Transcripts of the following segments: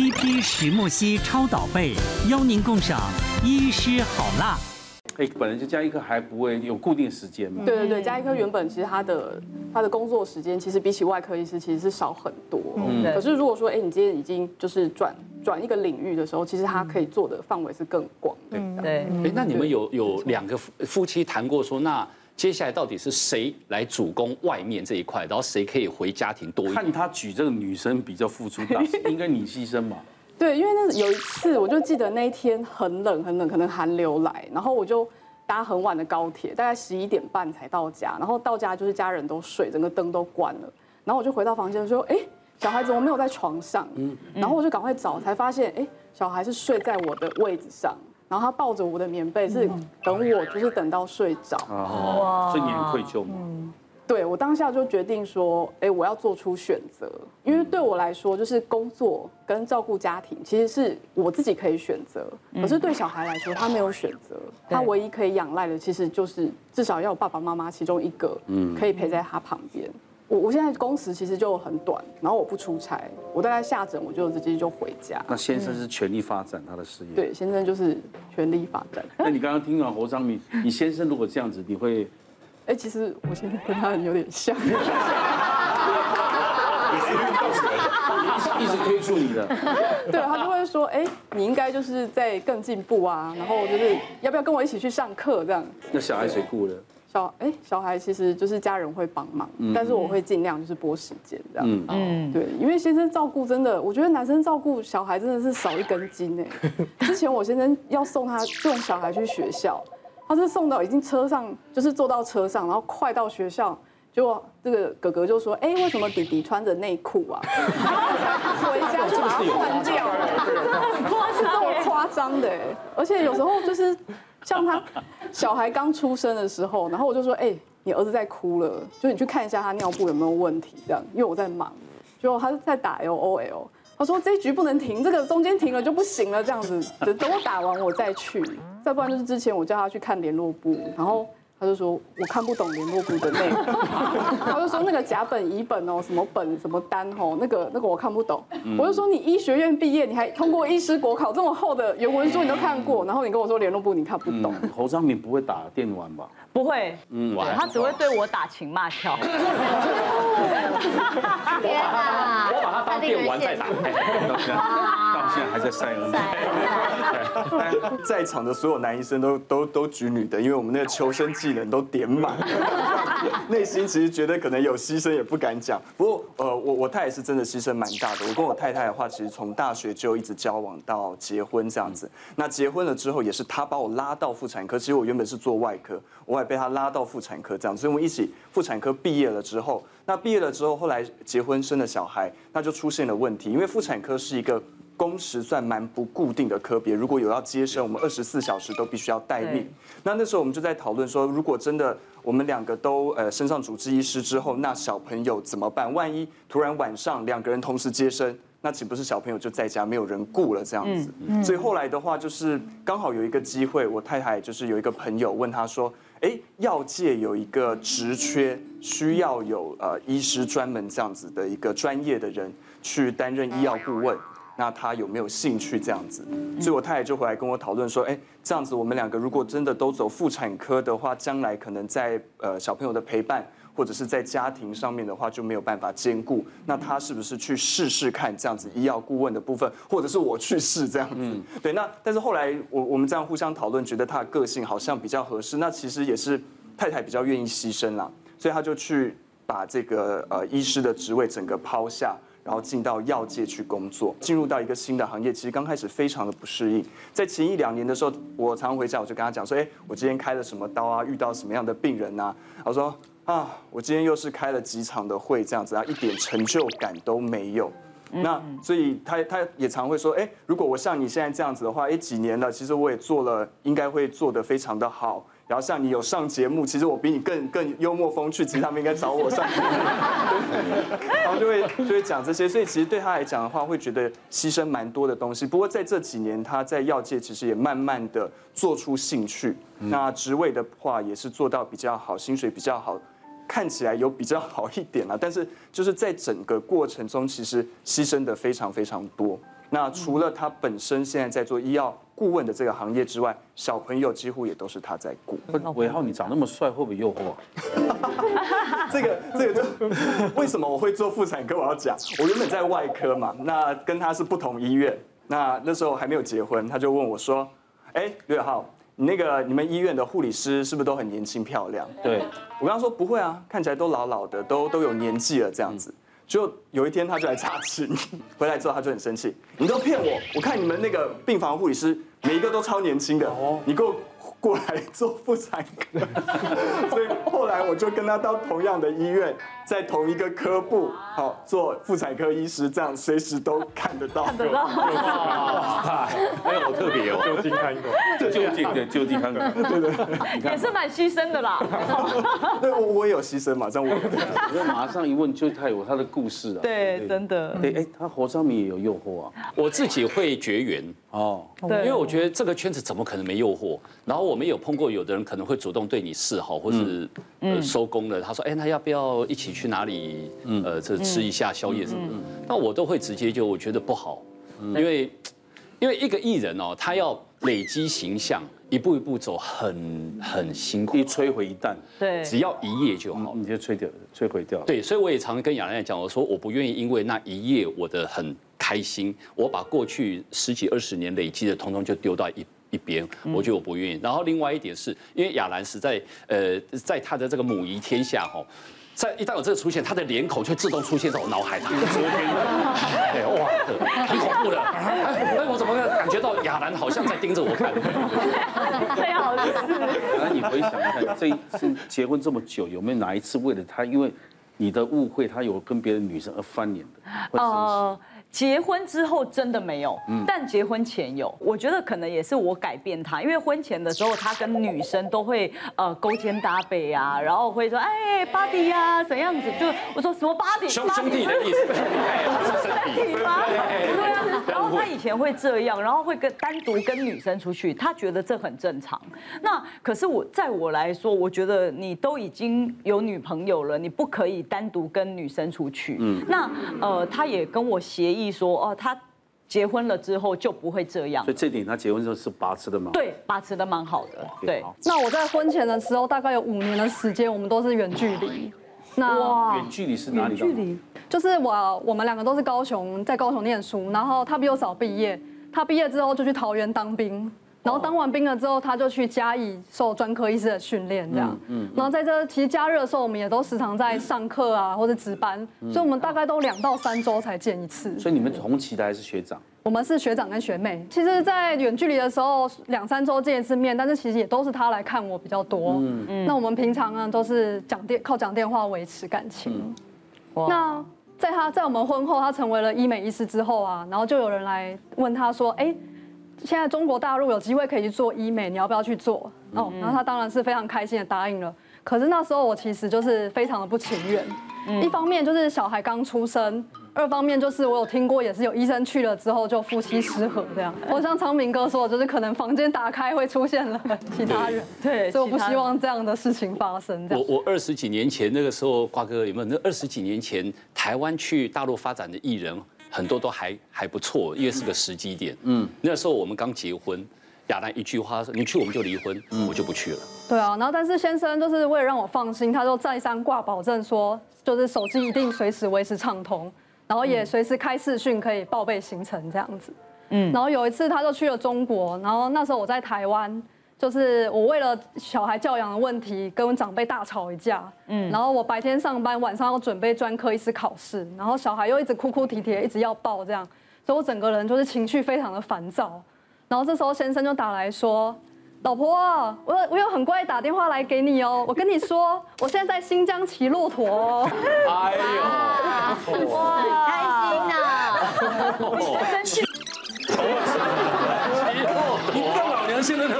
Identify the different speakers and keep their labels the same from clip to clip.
Speaker 1: CP 石墨烯超导被，邀您共赏医师好辣。
Speaker 2: 哎，本来就加一颗还不会有固定时间嘛？
Speaker 3: 对对对，加一颗原本其实他的他的工作时间其实比起外科医师其实是少很多。嗯，可是如果说哎，你今天已经就是转转一个领域的时候，其实他可以做的范围是更广的。
Speaker 4: 对。
Speaker 5: 哎，那你们有有两个夫夫妻谈过说，那接下来到底是谁来主攻外面这一块，然后谁可以回家庭多一点？
Speaker 2: 看他举这个女生比较付出大，应该你牺牲嘛？
Speaker 3: 对，因为那有一次，我就记得那一天很冷很冷，可能寒流来，然后我就搭很晚的高铁，大概十一点半才到家，然后到家就是家人都睡，整个灯都关了，然后我就回到房间说，哎，小孩怎么没有在床上？嗯，然后我就赶快找，才发现，哎，小孩是睡在我的位置上，然后他抱着我的棉被，是等我，就是等到睡着。
Speaker 2: 哦，所以你很愧疚吗？
Speaker 3: 对，我当下就决定说，哎，我要做出选择，因为对我来说，就是工作跟照顾家庭，其实是我自己可以选择。可是对小孩来说，他没有选择，他唯一可以仰赖的，其实就是至少要有爸爸妈妈其中一个，嗯，可以陪在他旁边。我我现在工时其实就很短，然后我不出差，我大概下诊我就直接就回家。
Speaker 2: 那先生是全力发展他的事业？
Speaker 3: 对，先生就是全力发展。
Speaker 2: 那你刚刚听完侯章明，你先生如果这样子，你会？
Speaker 3: 哎，其实我现在跟他有点像，也
Speaker 2: 是运动神，一直推出你的。
Speaker 3: 对，他就会说，哎，你应该就是在更进步啊，然后就是要不要跟我一起去上课这样？
Speaker 2: 那小孩谁顾了？
Speaker 3: 小哎，小孩其实就是家人会帮忙，但是我会尽量就是拨时间这样。嗯嗯，对，因为先生照顾真的，我觉得男生照顾小孩真的是少一根筋哎。之前我先生要送他送小孩去学校。他是送到已经车上，就是坐到车上，然后快到学校，结果这个哥哥就说：“哎，为什么弟弟穿着内裤啊？” 然后回家就把他换掉了，是这么夸张的。而且有时候就是像他小孩刚出生的时候，然后我就说：“哎，你儿子在哭了，就你去看一下他尿布有没有问题。”这样，因为我在忙，就他是在打 L O L。他说这一局不能停，这个中间停了就不行了，这样子等等我打完我再去，再不然就是之前我叫他去看联络簿，然后他就说我看不懂联络部的内容，他就说那个甲本乙本哦，什么本什么单哦，那个那个我看不懂，我就说你医学院毕业，你还通过医师国考这么厚的原文书你都看过，然后你跟我说联络部你看不懂，
Speaker 2: 侯章明不会打电玩吧？
Speaker 4: 不会，嗯，他只会对我打情骂俏。天
Speaker 5: 哪！我把他当电玩在打，
Speaker 2: 到现在还在晒恩。
Speaker 6: 在场的所有男医生都都都举女的，因为我们那个求生技能都点满。内心其实觉得可能有牺牲也不敢讲。不过呃，我我太太是真的牺牲蛮大的。我跟我太太的话，其实从大学就一直交往到结婚这样子。那结婚了之后，也是她把我拉到妇产科。其实我原本是做外科，我也被她拉到妇产科这样。所以我们一起妇产科毕业了之后，那毕业了之后，后来结婚生了小孩，那就出现了问题。因为妇产科是一个工时算蛮不固定的科别，如果有要接生，我们二十四小时都必须要待命。那那时候我们就在讨论说，如果真的我们两个都呃升上主治医师之后，那小朋友怎么办？万一突然晚上两个人同时接生，那岂不是小朋友就在家没有人顾了这样子？所以后来的话就是刚好有一个机会，我太太就是有一个朋友问他说，哎，药界有一个职缺，需要有呃医师专门这样子的一个专业的人去担任医药顾问。那他有没有兴趣这样子？所以我太太就回来跟我讨论说，哎，这样子我们两个如果真的都走妇产科的话，将来可能在呃小朋友的陪伴或者是在家庭上面的话就没有办法兼顾。那他是不是去试试看这样子医药顾问的部分，或者是我去试这样子？对，那但是后来我我们这样互相讨论，觉得他的个性好像比较合适。那其实也是太太比较愿意牺牲啦，所以他就去把这个呃医师的职位整个抛下。然后进到药界去工作，进入到一个新的行业，其实刚开始非常的不适应。在前一两年的时候，我常常回家，我就跟他讲说：“哎，我今天开了什么刀啊？遇到什么样的病人啊？”我说：“啊，我今天又是开了几场的会，这样子啊，一点成就感都没有。”那所以他他也常会说：“哎，如果我像你现在这样子的话，哎，几年了，其实我也做了，应该会做得非常的好。”然后像你有上节目，其实我比你更更幽默风趣，其实他们应该找我上节目。然后就会就会讲这些，所以其实对他来讲的话，会觉得牺牲蛮多的东西。不过在这几年，他在药界其实也慢慢的做出兴趣。那职位的话也是做到比较好，薪水比较好，看起来有比较好一点了。但是就是在整个过程中，其实牺牲的非常非常多。那除了他本身现在在做医药顾问的这个行业之外，小朋友几乎也都是他在顾。
Speaker 2: 伟浩，你长那么帅，会不会诱惑？
Speaker 6: 这个这个就为什么我会做妇产科？我要讲，我原本在外科嘛，那跟他是不同医院。那那时候还没有结婚，他就问我说：“哎，刘伟浩，你那个你们医院的护理师是不是都很年轻漂亮？”
Speaker 2: 对，
Speaker 6: 我跟他说不会啊，看起来都老老的，都都有年纪了这样子。就有一天他就来查寝，回来之后他就很生气，你都骗我，我看你们那个病房护理师每一个都超年轻的，你给我。过来做妇产科，所以后来我就跟他到同样的医院，在同一个科部，好做妇产科医师，这样随时都看得到。看得到。
Speaker 2: 哇，哎呦，好特别哦，就近看过，就近对，就近看过，对对，
Speaker 4: 也是蛮牺牲的啦。
Speaker 6: 对，我我也有牺牲嘛，这样我。
Speaker 2: 我马上一问，就他有他的故事啊。
Speaker 4: 对，真的。
Speaker 2: 对，哎，他火烧米也有诱惑啊。
Speaker 5: 我自己会绝缘哦，对，因为我觉得这个圈子怎么可能没诱惑？然后我们有碰过，有的人可能会主动对你示好，或是呃收工了。他说：“哎，那要不要一起去哪里？呃，这吃一下宵夜什么的？”那我都会直接就我觉得不好，因为因为一个艺人哦，他要累积形象，一步一步走，很很辛苦，
Speaker 2: 一摧毁一旦，
Speaker 4: 对，
Speaker 5: 只要一夜就好，
Speaker 2: 你就摧掉摧毁掉。
Speaker 5: 对，所以我也常跟亚兰讲，我说我不愿意因为那一夜我的很开心，我把过去十几二十年累积的，通通就丢到一。一边，我觉得我不愿意。然后另外一点是，因为亚兰实在，呃，在他的这个母仪天下哈，在一旦有这个出现，他的脸孔就自动出现在我脑海里。昨天，哎哇，很恐怖的。哎，我怎么感觉到亚兰好像在盯着我看？
Speaker 4: 最好是。
Speaker 2: 亚兰，你回想一下，这一次结婚这么久，有没有哪一次为了他，因为你的误会，他有跟别的女生而翻脸的？
Speaker 4: 哦。结婚之后真的没有，但结婚前有。我觉得可能也是我改变他，因为婚前的时候他跟女生都会呃勾肩搭背啊，然后会说哎，body 呀，怎样子？就我说什么 body？
Speaker 5: 兄兄弟的意思，
Speaker 4: 身体 吗？然后他以前会这样，然后会跟单独跟女生出去，他觉得这很正常。那可是我在我来说，我觉得你都已经有女朋友了，你不可以单独跟女生出去。嗯。那呃，他也跟我协议。意说哦，他结婚了之后就不会这样，
Speaker 2: 所以这点他结婚之后是把持的蛮？
Speaker 4: 对，把持的蛮好的。对，
Speaker 7: 那我在婚前的时候，大概有五年的时间，我们都是远距离。那
Speaker 2: 远距离是哪里？远距离
Speaker 7: 就是我，我们两个都是高雄，在高雄念书，然后他比我早毕业，他毕业之后就去桃园当兵。然后当完兵了之后，他就去嘉义受专科医师的训练，这样。嗯。然后在这其实加热的时候，我们也都时常在上课啊，或者值班，所以我们大概都两到三周才见一次。
Speaker 2: 所以你们同期的还是学长？
Speaker 7: 我们是学长跟学妹。其实，在远距离的时候，两三周见一次面，但是其实也都是他来看我比较多。嗯嗯。那我们平常呢，都是讲电靠讲电话维持感情。哇。那在他在我们婚后，他成为了医美医师之后啊，然后就有人来问他说：“哎。”现在中国大陆有机会可以去做医美，你要不要去做？哦，然后他当然是非常开心的答应了。可是那时候我其实就是非常的不情愿，一方面就是小孩刚出生，二方面就是我有听过也是有医生去了之后就夫妻失和这样。我像昌明哥说，就是可能房间打开会出现了其他人，对，所以我不希望这样的事情发生。
Speaker 5: 我我二十几年前那个时候，瓜哥有没有？那二十几年前台湾去大陆发展的艺人。很多都还还不错，因为是个时机点。嗯，那时候我们刚结婚，亚楠一句话说：“你去我们就离婚，我就不去了。”
Speaker 7: 对啊，然后但是先生就是为了让我放心，他就再三挂保证说，就是手机一定随时维持畅通，然后也随时开视讯可以报备行程这样子。嗯，然后有一次他就去了中国，然后那时候我在台湾。就是我为了小孩教养的问题跟长辈大吵一架，嗯，然后我白天上班，晚上要准备专科医师考试，然后小孩又一直哭哭啼啼，一直要抱这样，所以我整个人就是情绪非常的烦躁。然后这时候先生就打来说：“老婆，我我有很乖打电话来给你哦，我跟你说，我现在在新疆骑骆驼哦。”哎呦，
Speaker 4: 哇，开心呐！生气。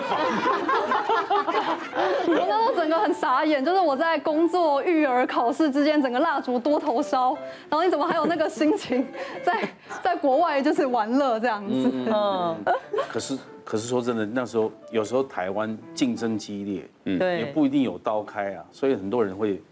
Speaker 5: 现在的房，
Speaker 7: 我那时候整个很傻眼，就是我在工作、育儿、考试之间，整个蜡烛多头烧，然后你怎么还有那个心情在在国外就是玩乐这样子？嗯，
Speaker 2: 可是可是说真的，那时候有时候台湾竞争激烈，嗯，也不一定有刀开啊，所以很多人会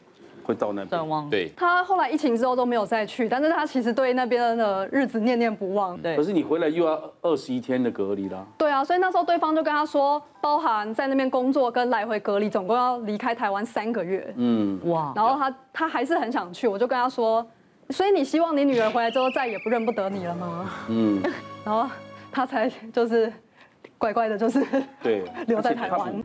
Speaker 2: 会到那
Speaker 4: 边。
Speaker 5: 对，
Speaker 7: 他后来疫情之后都没有再去，但是他其实对那边的日子念念不忘。
Speaker 4: 对
Speaker 2: 可是你回来又要二十一天的隔离啦。
Speaker 7: 对啊，所以那时候对方就跟他说，包含在那边工作跟来回隔离，总共要离开台湾三个月。
Speaker 2: 嗯，
Speaker 4: 哇，
Speaker 7: 然后他他还是很想去，我就跟他说，所以你希望你女儿回来之后再也不认不得你了吗？
Speaker 2: 嗯，
Speaker 7: 然后他才就是乖乖的，就是
Speaker 2: 对，
Speaker 7: 留在台湾。